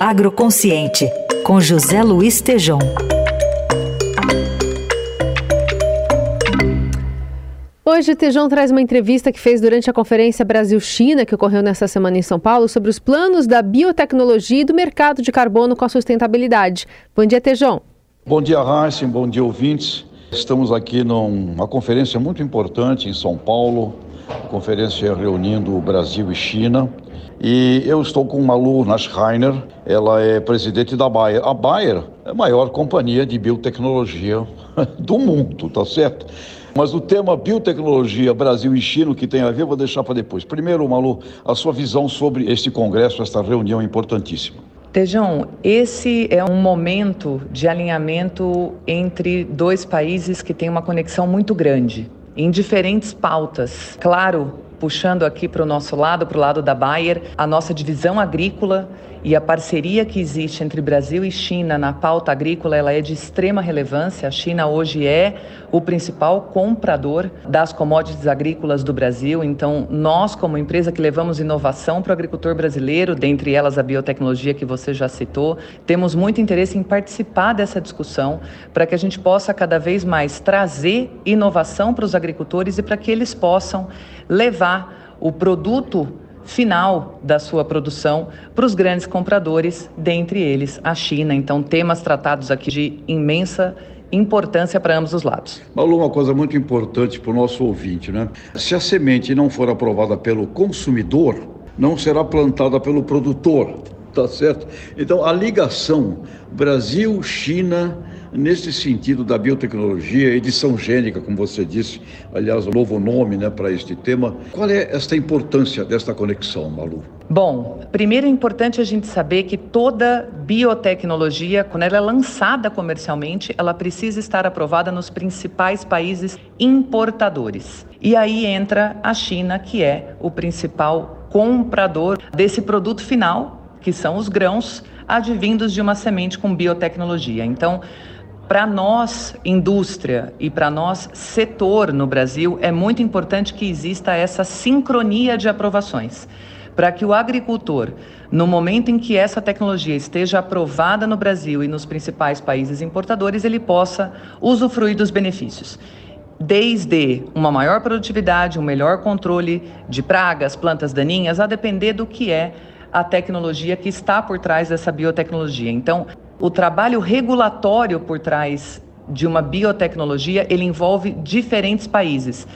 Agroconsciente, com José Luiz Tejom. Hoje, Tejão traz uma entrevista que fez durante a Conferência Brasil-China, que ocorreu nesta semana em São Paulo, sobre os planos da biotecnologia e do mercado de carbono com a sustentabilidade. Bom dia, Tejão. Bom dia, Heisen. Bom dia, ouvintes. Estamos aqui numa conferência muito importante em São Paulo, conferência reunindo o Brasil e China. E eu estou com Malu Naschreiner, ela é presidente da Bayer. A Bayer é a maior companhia de biotecnologia do mundo, tá certo? Mas o tema biotecnologia, Brasil e China, que tem a ver, vou deixar para depois. Primeiro, Malu, a sua visão sobre este congresso, esta reunião importantíssima. Tejão, esse é um momento de alinhamento entre dois países que têm uma conexão muito grande, em diferentes pautas. Claro, puxando aqui para o nosso lado, para o lado da Bayer, a nossa divisão agrícola e a parceria que existe entre Brasil e China na pauta agrícola, ela é de extrema relevância. A China hoje é o principal comprador das commodities agrícolas do Brasil. Então, nós, como empresa que levamos inovação para o agricultor brasileiro, dentre elas a biotecnologia que você já citou, temos muito interesse em participar dessa discussão para que a gente possa cada vez mais trazer inovação para os agricultores e para que eles possam levar o produto final da sua produção para os grandes compradores, dentre eles a China. Então, temas tratados aqui de imensa importância para ambos os lados. Malu, uma coisa muito importante para o nosso ouvinte, né? Se a semente não for aprovada pelo consumidor, não será plantada pelo produtor, tá certo? Então, a ligação Brasil-China nesse sentido da biotecnologia, edição gênica, como você disse, aliás, um novo nome né, para este tema. Qual é esta importância desta conexão, Malu? Bom, primeiro é importante a gente saber que toda biotecnologia, quando ela é lançada comercialmente, ela precisa estar aprovada nos principais países importadores. E aí entra a China, que é o principal comprador desse produto final, que são os grãos advindos de uma semente com biotecnologia. Então, para nós, indústria, e para nós, setor no Brasil, é muito importante que exista essa sincronia de aprovações. Para que o agricultor, no momento em que essa tecnologia esteja aprovada no Brasil e nos principais países importadores, ele possa usufruir dos benefícios desde uma maior produtividade, um melhor controle de pragas, plantas daninhas, a depender do que é a tecnologia que está por trás dessa biotecnologia. Então, o trabalho regulatório por trás de uma biotecnologia, ele envolve diferentes países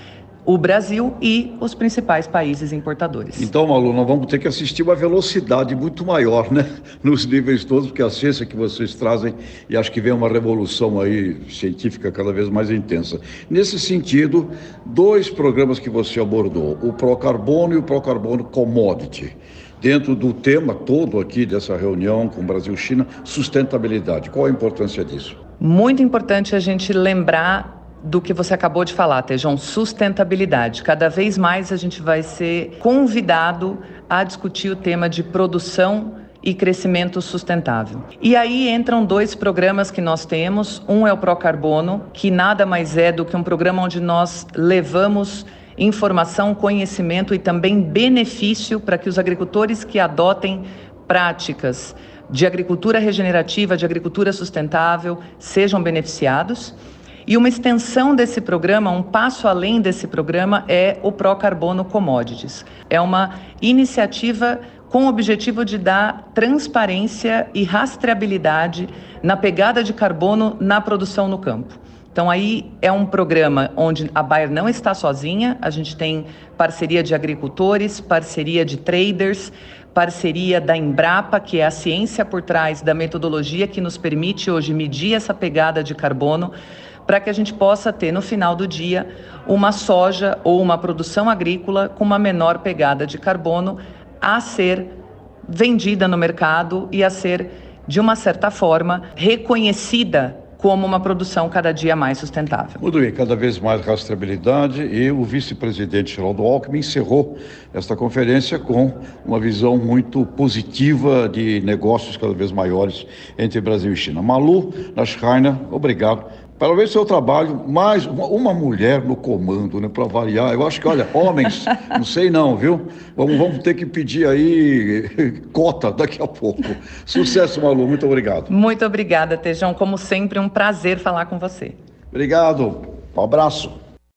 o Brasil e os principais países importadores. Então, Malu, nós vamos ter que assistir uma velocidade muito maior, né? Nos níveis todos, porque a ciência que vocês trazem, e acho que vem uma revolução aí científica cada vez mais intensa. Nesse sentido, dois programas que você abordou, o Procarbono e o Procarbono Commodity dentro do tema todo aqui dessa reunião com Brasil-China, sustentabilidade. Qual a importância disso? Muito importante a gente lembrar do que você acabou de falar, Tejão, sustentabilidade. Cada vez mais a gente vai ser convidado a discutir o tema de produção e crescimento sustentável. E aí entram dois programas que nós temos. Um é o Procarbono, que nada mais é do que um programa onde nós levamos informação, conhecimento e também benefício para que os agricultores que adotem práticas de agricultura regenerativa, de agricultura sustentável, sejam beneficiados. E uma extensão desse programa, um passo além desse programa, é o Pro Carbono Commodities. É uma iniciativa com o objetivo de dar transparência e rastreabilidade na pegada de carbono na produção no campo. Então, aí é um programa onde a Bayer não está sozinha, a gente tem parceria de agricultores, parceria de traders, parceria da Embrapa, que é a ciência por trás da metodologia que nos permite hoje medir essa pegada de carbono, para que a gente possa ter no final do dia uma soja ou uma produção agrícola com uma menor pegada de carbono a ser vendida no mercado e a ser, de uma certa forma, reconhecida como uma produção cada dia mais sustentável. Bem, cada vez mais rastreabilidade e o vice-presidente Geraldo Alckmin encerrou esta conferência com uma visão muito positiva de negócios cada vez maiores entre Brasil e China. Malu Naschreiner, obrigado para ver se eu trabalho mais uma, uma mulher no comando, né, para variar. Eu acho que, olha, homens, não sei não, viu? Vamos, vamos ter que pedir aí cota daqui a pouco. Sucesso, Malu, muito obrigado. Muito obrigada, Tejão. Como sempre, um prazer falar com você. Obrigado, um abraço.